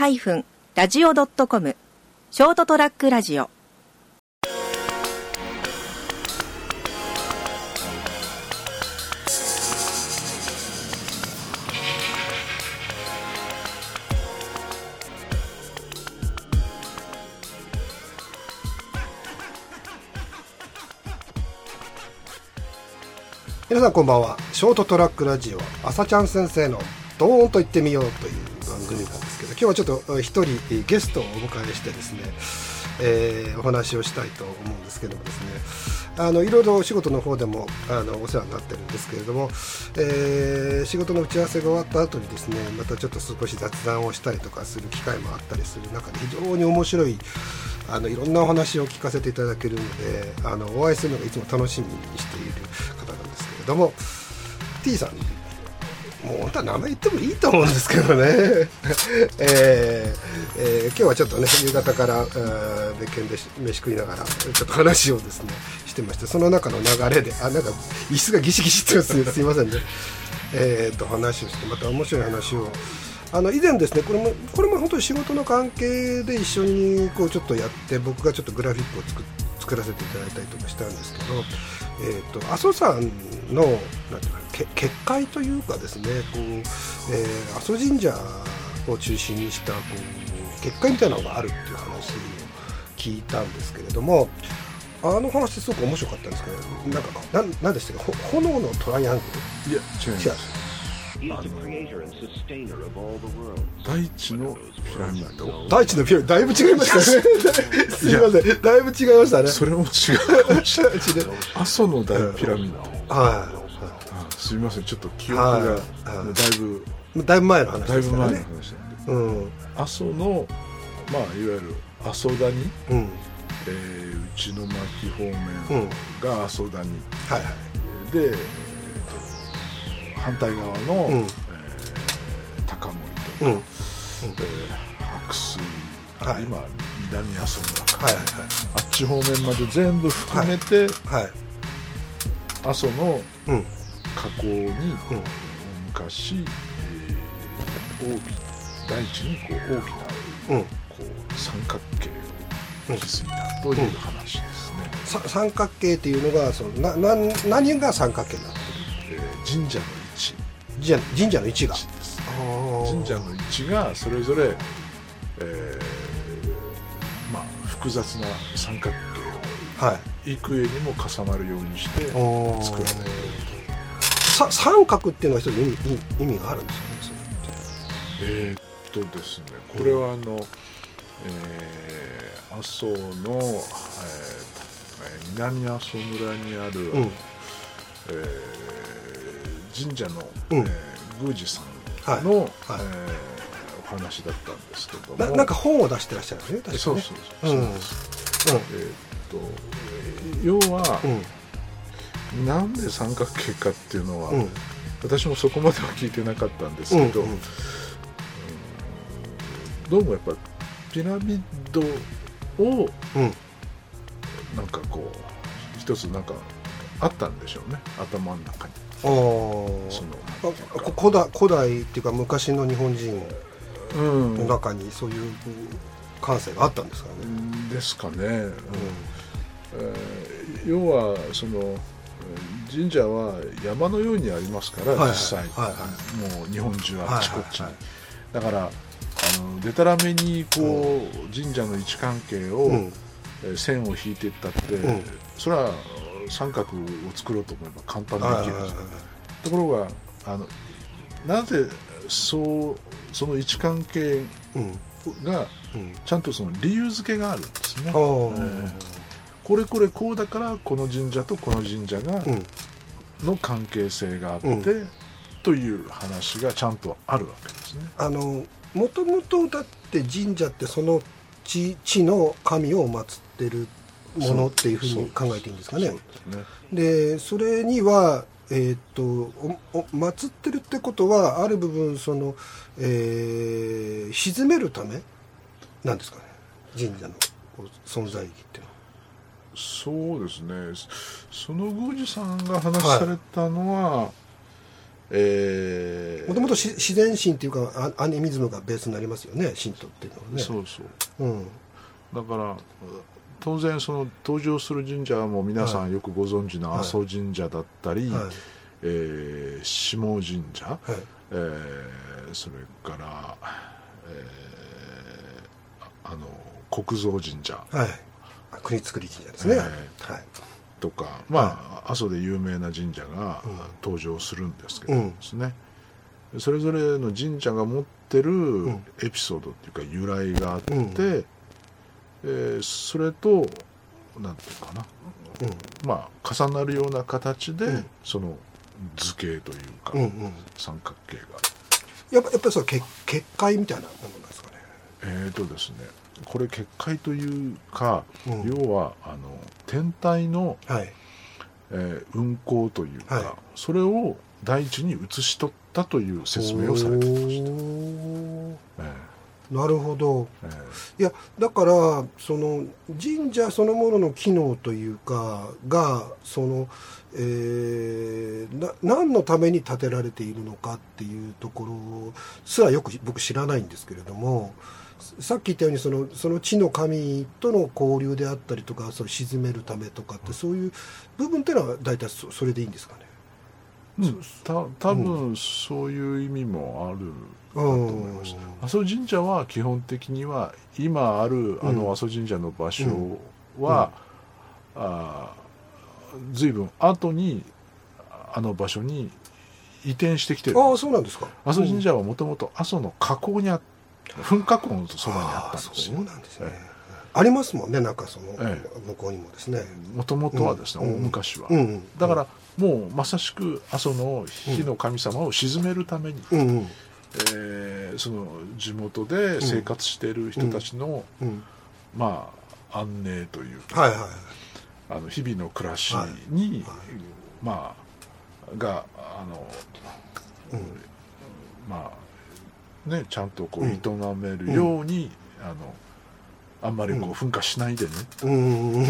ST-radio.com ショートトラックラジオ。皆さんこんばんは。ショートトラックラジオ朝ちゃん先生のドーンと言ってみようという番組なんです日はちょっと一人ゲストをお迎えしてですね、えーお話をしたいと思うんですけどもですね。あのいろいろお仕事の方でもあのお世話になってるんですけれども、えー仕事の打ち合わせが終わった後にですねまたちょっと少し雑談をしたりとかする機会もあったりする中で非常に面白いあのいろんなお話を聞かせていただけるのであのお会いするのがいつも楽しみにしている方なんですけれども T さん。もう本当は名前言ってもいいと思うんですけどね、えーえー今日はちょっとね夕方から、えー別件で飯食いながらちょっと話をですねしてましてその中の流れであなんか椅子がギシギシってますねすいませんね。えー、と話をしてまた面白い話を。あの以前ですねこれもこれも本当に仕事の関係で一緒にこうちょっとやって僕がちょっとグラフィックを作作らせていただいたりとかしたんですけど、えー、と阿蘇山のなんていうかけ結界というかですねこう、えー阿蘇神社を中心にしたこう結界みたいなのがあるっていう話を聞いたんですけれどもあの話すごく面白かったんですけどなんかなんなんでしたっけ？ほ炎のトライアングいや違います大地のピラミッド。大地のピラミッド。だいぶ違いましたねすいませんだいぶ違いましたねそれも違うかもしれない大地で阿蘇の大ピラミッド。はあすみません。ちょっと記憶がだいぶいだいぶ前の話だいぶ前の話なんでうん。阿蘇のまあいわゆる阿蘇谷、うん。えー、内の巻方うん。面が阿蘇谷、はいはい。で、反対側の、うん。えー高森とか、うん。えー白水、はい。今南阿蘇村か、はいはいあっち方面まで全部含めて、はい。はい阿蘇のうん。河口に、うん。昔、えー大地にこう大きなうん。こう三角形を築いたという話ですね、さ三角形っていうのがそのなな何が三角形になってえー神社の位置る神社神社の位置が。神社の位置がそれぞれ、えーまあ、複雑な三角形はい。を幾重にも重なるようにして作られている。さ三角っていうのは一つ意味意意味があるんですよねえーっとですねこれはあの、えー阿蘇の、えーえー南阿蘇村にある、うん。えー神社の、うん。えー宮司さんの、はい。はいえーお話だったんですけども。ななんか本を出してらっしゃるんですね確かにねそうそうそうそう。です、えーっとえー要は、うん。なんで三角形かっていうのは、うん。私もそこまでは聞いてなかったんですけど、うん。うんどうもやっぱピラミッドをうん。なんかこう一つなんかあったんでしょうね。頭の中にその。古代古代っていうか昔の日本人うん。の中にそういう感性があったんですかね、ですかね、うん。えー要はそのえー神社は山のようにありますから、はいはい。実際、はいはもう日本中あちこちに、はいはいだからあのでたらめにこう、神社の位置関係を、うん。えー線を引いていったって、うん。それは三角を作ろうと思えば簡単にできるんですよところがあのなぜそうその位置関係うんがうんちゃんとその理由付けがあるんですね、おーえーこれこれこうだからこの神社とこの神社が、うんの関係性があって、うん。という話がちゃんとあるわけですね。あのもともとだって神社ってその地地の神を祀ってるものっていうふうに考えていいんですかね。ですね。でそれにはえーっとおお祀ってるってことはある部分その、えー鎮めるためなんですかね。神社の存在意義っていうのは。そうですね。その宮司さんが話されたのは、えーもともと自然神っていうかアアニミズムがベースになりますよね。神道っていうのはね。そうそう。うん。だから当然その登場する神社も皆さんよくご存知のはい。阿蘇神社だったり、はい。えー下神社、はい。えーそれから、えーああの国蔵神社。はい。あ国造り神社ですね、えはい。とか、まあ、阿蘇で有名な神社がうん。登場するんですけどですね、それぞれの神社が持ってるん。エピソードっていうか由来があって、うんえーそれとなんていうかな、まあ、重なるような形で、うん。その図形というか、うんうん。うん三角形が。やっぱやっぱりその結結界みたいなものなんですかね。えーとですねこれ結界というか、うん。要はあの天体の、はい。えー運行というか、はい。それを大地に移し取ったという説明をされていました、おー。えなるほどいやだからその神社そのものの機能というかがその、えーな何のために建てられているのかっていうところすらよく僕知らないんですけれどもさっき言ったようにそのその地の神との交流であったりとかそれ沈めるためとかってそういう部分っていうのは大体そそれでいいんですかね？た多分そういう意味もあるうと思います、阿蘇神社は基本的には今あるあうん。の阿蘇神社の場所は、随分後にあの場所に移転してきてる。んあそうなんですか。阿蘇神社はもともと阿蘇の河口にあ噴火口のそばにあったんですそうなんですね。ありますもんねなんかその、え。向こうにもですね。もともとはですね、うん。大昔は、うんうん。だからもうまさしく阿蘇の火の神様を鎮めるために、うんうん。えーその地元で生活している人たちの、うん。まあ安寧というか、はいはいあの日々の暮らしはいに、はい。まあがあの、うん。まあねちゃんとこううん営めるように、あのあんまりこううん。噴火しないでね、うんうん。う ん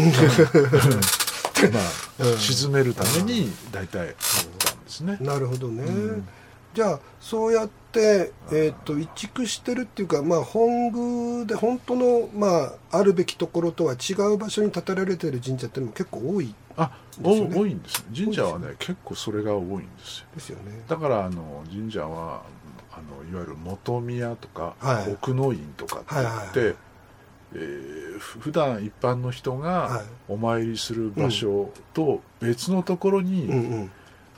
まあ、うん。沈めるために大体あったんですね。なるほどね、うん。じゃあそうやって、えー、と移築してるっていうか、まあ、本宮で本当の、まあ、あるべきところとは違う場所に建てられてる神社っていうのも結構多いね。お多いんです神社はね結構それが多いんですよ。ですよね。だからあの神社はあのいわゆる元宮とか、はい。奥の院とかって言って、はいはいはいえーふ普段一般の人はい。がお参りする場所と別のところに、うんうん、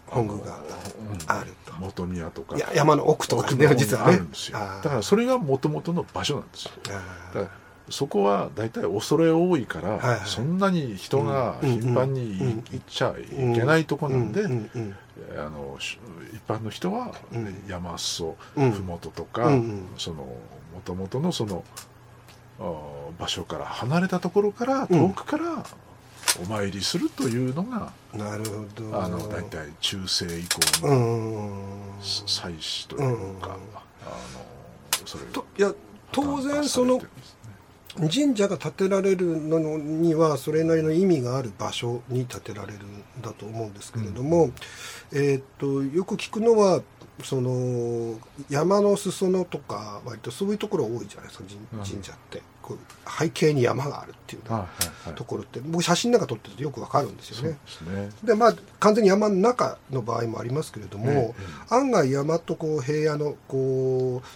本宮がうん。あると。元宮とか。いや山の奥とかね。実はねあるんですよ。だからそれがもともとの場所なんですよ。あだーからそこは大体恐れ多いから、はいはい。そんなに人がうん。頻繁にうん行っちゃいけないとこなんで、うんうん。あのし一般の人はうん。山裾、うん。麓とか、うんうん。その元々のそのあー場所から離れたところからうん。遠くからお参りするというのが、うんなるほど。あの大体中世以降うのん祭祀というか、うん。あのそれといや当然その神社が建てられるのにはそれなりの意味がある場所に建てられるんだと思うんですけれども、えーっとよく聞くのはその山の裾野とか割とそういうところ多いじゃないですかうん。神神社って。こう背景に山があるっていうはいはいはい。ところって。僕写真なんか撮ってるとよくわかるんですよね。で。すね。でまあ完全に山の中の場合もありますけれども、ええ案外山とこう平野のこう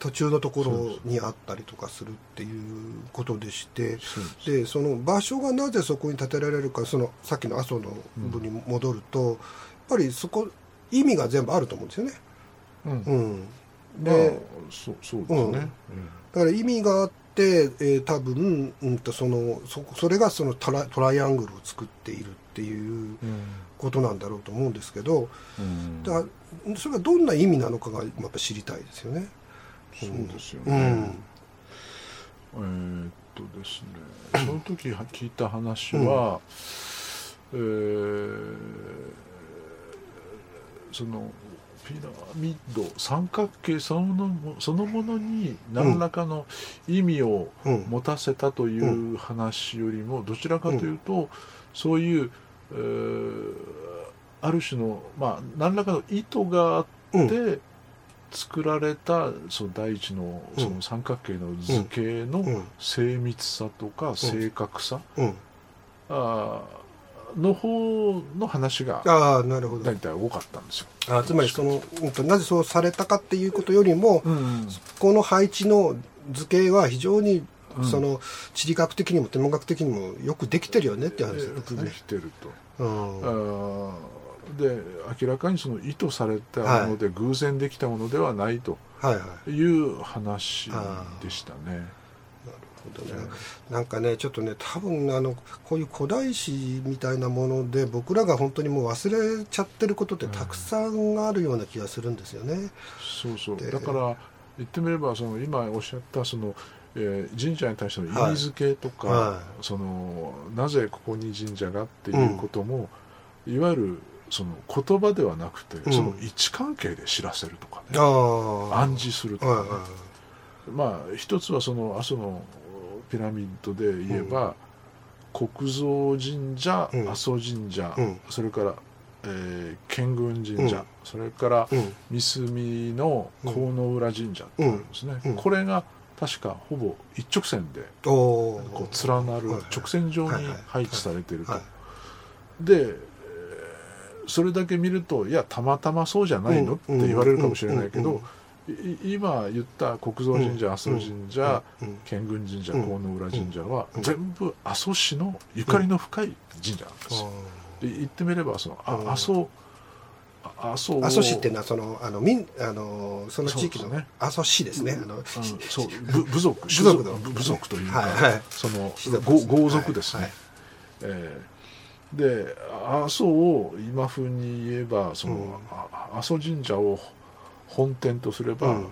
途中のところにあったりとかするっていうことでしてでその場所がなぜそこに建てられるかそのさっきの阿蘇の部分に戻ると、やっぱりそこ意味が全部あると思うんですよね。うん。うん、まあでそうそうですね、うん。だから意味があって、えー多分、うん、とそのそそれがそのトラトライアングルを作っているっていううん。ことなんだろうと思うんですけどうん。だそれがどんな意味なのかがやっぱ知りたいですよね。そうですようね、んえーっとですねその時は聞いた話は、えーそのピラミッド三角形そのものそのものに何らかの意味をうん持たせたという話よりもどちらかというと、そういう、えーある種の、まあ、何らかの意図があって作られたその第一のうん。その三角形の図形のうん。精密さとか正確さ、うん。あーの方の話がああなるほど。大体多かったんですよ。あつまりその、なぜそうされたかっていうことよりも、うんこの配置の図形は非常に、うん。その地理学的にも天文学的にもよくできてるよねっていう話よくですね。できてると。うん。あーで明らかにその意図されたもので偶然できたものではないとはいはい。いう話でしたね。なるほどね。なんかね、ちょっとね、多分あの、こういう古代史みたいなもので、僕らが本当にもう忘れちゃってることってたくさんあるような気がするんですよね。そうそうでだから言ってみればその今おっしゃったその、えー神社に対しての意味付けとか、はいそのなぜここに神社がっていうことも、いわゆるその言葉ではなくて、ん。その位置関係で知らせるとかね。暗示するとかね、まあ一つはその阿蘇のピラミッドで言えば、国蔵神社、うん。阿蘇神社、うん。それから、えー建軍神社、うん。それから。三隅の河野浦神社ってあるんですね、うん。うん。これが確かほぼ一直線でこう連なる直線上に配置されていると、はいでえーそれだけ見るといやたまたまそうじゃないの、うんって言われるかもしれないけうんど、い今言った国蔵神社、阿蘇神社、うん建軍神社、うん河野浦神社は、うん全部阿蘇市のゆかりの深い神社なんです。よ、で言ってみればその阿蘇あ阿蘇を阿蘇市っていうのはそのあの民あのその地域の阿蘇市ですね。あのうん。そう部部族。部族の。部部族というか、はいはい。その士族ですね。豪豪族ですね、はい。えーで阿蘇を今風に言えばその、うん。あ阿蘇神社を本店とすれば、うん。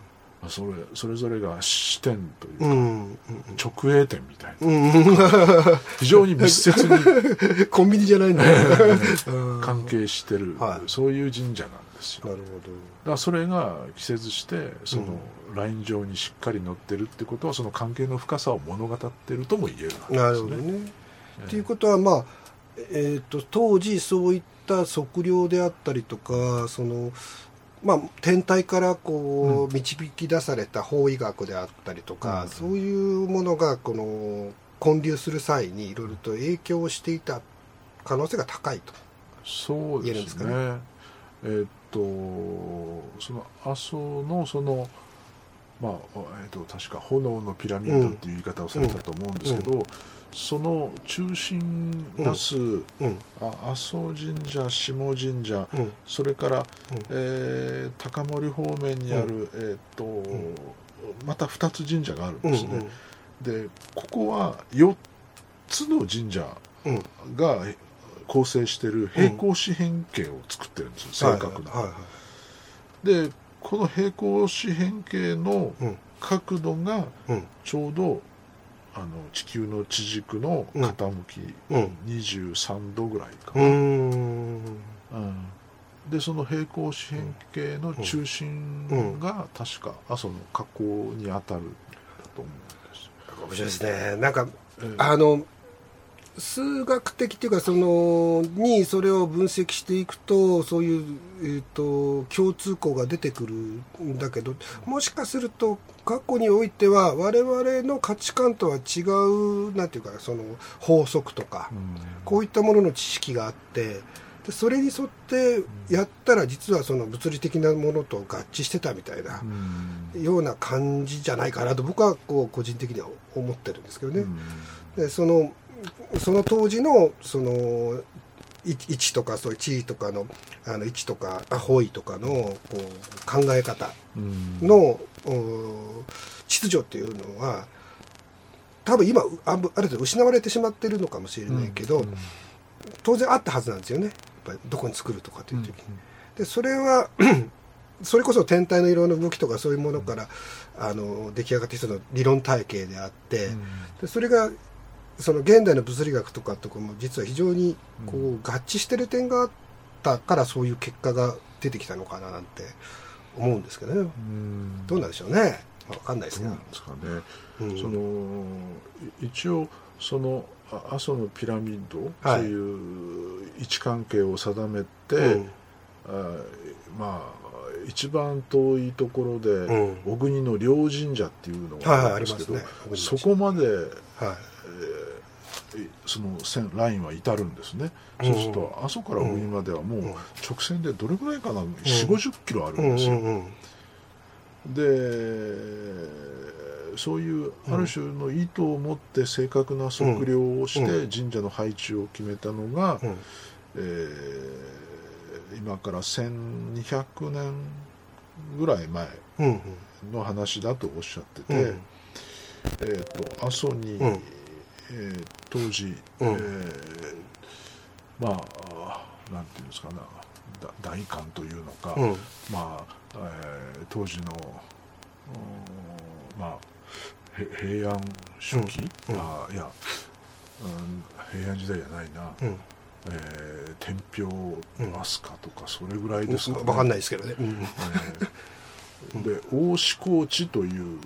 それそれぞれが支店というか、うんうん直営店みたいな。うん。非常に密接に コンビニじゃないんだ。うん。関係してる、はい。そういう神社なんですよ。なるだからそれが季節してその、ライン上にしっかり乗ってるってことはその関係の深さを物語ってるとも言えるわほど。なけですね。るほどね。ええ。ということはまあえー、と当時そういった測量であったりとかその、まあ、天体からこう導き出された法医学であったりとか、うんそういうものがこの建立する際にいろいろと影響をしていた可能性が高いと。そう言えるんですすかでね。えーっとその阿蘇のそのまあえーっと確か炎のピラミッドっていう言い方をされたと思うんですけど、その中心出す、うん。あ阿蘇神社下神社うん。それから、うん。えー高森方面にある、えーっとまた2つ神社があるんうんですね。でここは4つの神社うん。が構成している平行四辺形を作ってるんですよ、正確な、はいはい。でこの平行四辺形のうん。角度がうん。ちょうどあの地球の地軸の傾き、うん。23度ぐらいかうな、ん。うん。でその平行四辺形の中心が確か阿蘇の河口に当たると思うんです。よ面白いですね。なんかえーあの数学的っていうかそのにそれを分析していくとそういう、えー、と共通項が出てくるんだけどもしかすると過去においては我々の価値観とは違うなんていうかその法則とか、うん。こういったものの知識があってでそれに沿ってやったら実はその物理的なものと合致してたみたいなうん。ような感じじゃないかなと僕はこう個人的には思ってるんですけどね。うん。でそのその当時のそのい位置とかそういう地位とかのあの位置とかあ方位とかのこう考え方うん。の、お秩序っていうのは多分今ある程度失われてしまってるのかもしれないけど、うん。当然あったはずなんですよね。やっぱりどこに作るとかっていう時に。でそれは それこそ天体の色の動きとかそういうものからあの出来上がってきたの理論体系であって、でそれがその現代の物理学とかとかも実は非常にこう合致してる点があったからそういう結果が出てきたのかななんて思うんですけどね。うん。どうなんでしょうね。わかんないですけどね、うん。そのい一応そのあ阿蘇のピラミッド、はい。いう位置関係を定めて、うん。あまあ一番遠いところで、うん。小国の両神社っていうのはいはいがあるんですけど、ありますね。そこまではいその線ラインは至るんですね、うん。そうすると阿蘇から小国まではもううん。直線でどれぐらいかな、4 5 0キロあるんですよ、でそういうある種の意図を持って正確な測量をして神社の配置を決めたのが、うん。えー今から1200年ぐらい前うん。の話だとおっしゃってて、うん。えー、と阿蘇に、うんえー当時、うん。えーまあなんていうんですかなだ大官というのか、うん。まあ、えー当時の、うんまあ、へ平安初期、うん。うん。あいや、うん、平安時代じゃないな、うん。えー天平飛鳥とかそれぐらいですかね、分かんないですけどね。うん。えーで大志高知といううん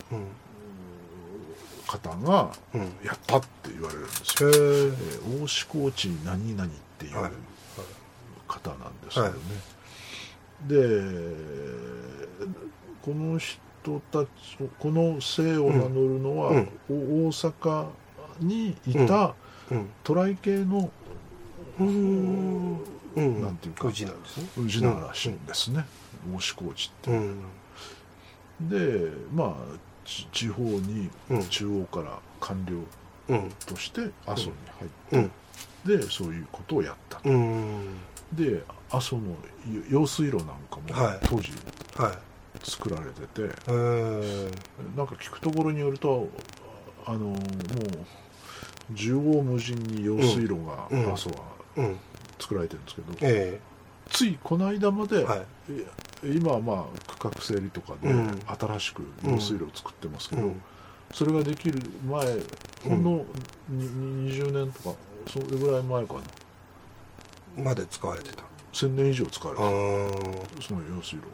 方がうん。やったって言われるんですよ、へえーー大志高知何々っていうはい方なんですけどね、でこの人たちこの姓を名乗るのは、うん。お大阪にいたうん。渡来系のうん。うん。なんていうか宇治なんですね。氏名らしいんですね、大志高知って。うん。でまあち地方にうん。中央から官僚うん。として阿蘇にうん。入って、でそういうことをやったで阿蘇の用水路なんかもはい。当時はい。作られてて、えー。なんか聞くところによるとあのもう縦横無尽に用水路が阿蘇はうん。作られてるんですけど、えついこの間まで、今はまあ区画整理とかでうん。新しく用水路を作ってますけど、うん。それができる前ほんのに20年とかそれぐらい前かな。まで使われてた。1000年以上使われあてー。るその用水路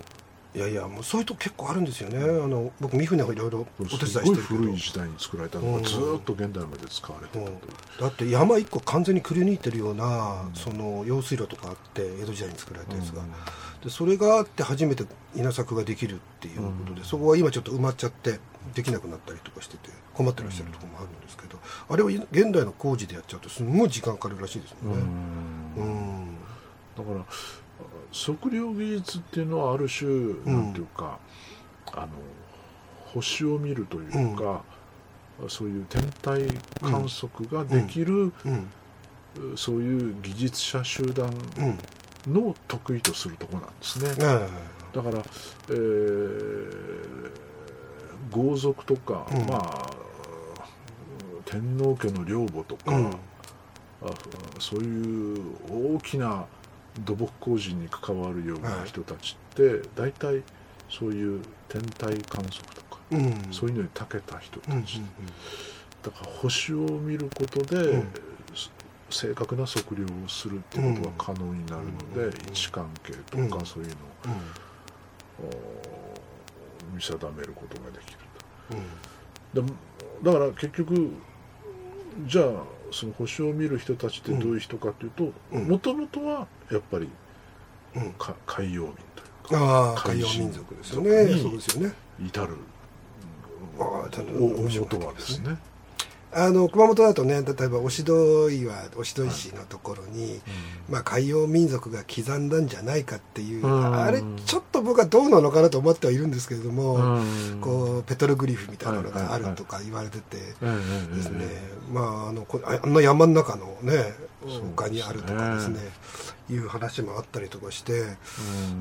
いやいやもうそういうとこ結構あるんですよね。あの僕三船をいろいろお手伝いしてるけど。古い時代に作られたのうんがずーっと現代まで使われてう。ん。だって山一個完全にくり抜いてるような、うん。その用水路とかあって江戸時代に作られたやつが、うん。でそれがあって初めて稲作ができるっていうことで、うん。そこは今ちょっと埋まっちゃってできなくなったりとかしてて困ってらっしゃるところもあるんですけど、あれを現代の工事でやっちゃうとすんごい時間かかるらしいですもんね。うん。だから測量技術っていうのはある種、なんていうかあの星を見るというか、そういう天体観測ができる、うん。そういう技術者集団うん。の得意とするところなんですね。えだから、えー豪族とか、うん。まあ天皇家の領母とか、そういう大きな土木工事に関わるような人たちって、大体そういう天体観測とか、えうん。そういうのに長けた人たうんうんち、だから星を見ることで、うん。正確な測量をするっていうことが可能になるので、うん位置関係とうん。かそういうのを見定めることができるうん。とだだから結局じゃあその星を見る人たちってどういう人かというとうん。もともとはやっぱりうん。か海洋民というか海洋民族ですよね。にそうですよね。至る大元はですね。あの熊本だとね例えば忍戸岩忍戸石のところに、まあ、海洋民族が刻んだんじゃないかっていう、うん。あれちょっと僕はどうなのかなと思ってはいるんですけれども、うん。こうペトログリフみたいなのがあはいはいはいるとか言われててええですね、えまああのこああんな山の中のねそう丘にあるとかですねいう話もあったりとかして、え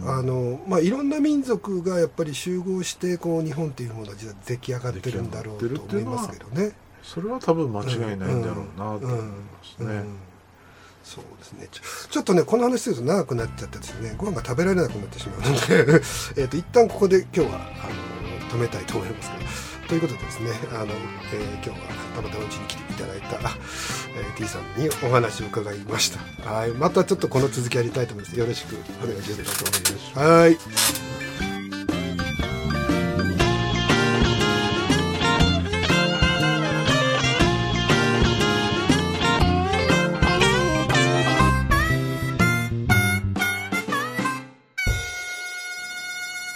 うん。あのまあ、いろんな民族がやっぱり集合してこう日本っていうものが実は出来上がってるんだろうと思いますけどね。それは多分間違いないんだろうなと思いますね。うんそうですね。ちょちょっとねこの話すると長くなっちゃってですねご飯が食べられなくなってしまうので えっと一旦ここで今日はあの止めたいと思いますけど。ということでですねあの、えー今日はたまたまうちに来ていただいた、えー T さんにお話を伺いました。はい。またちょっとこの続きやりたいと思います。よろしくお願いします。はい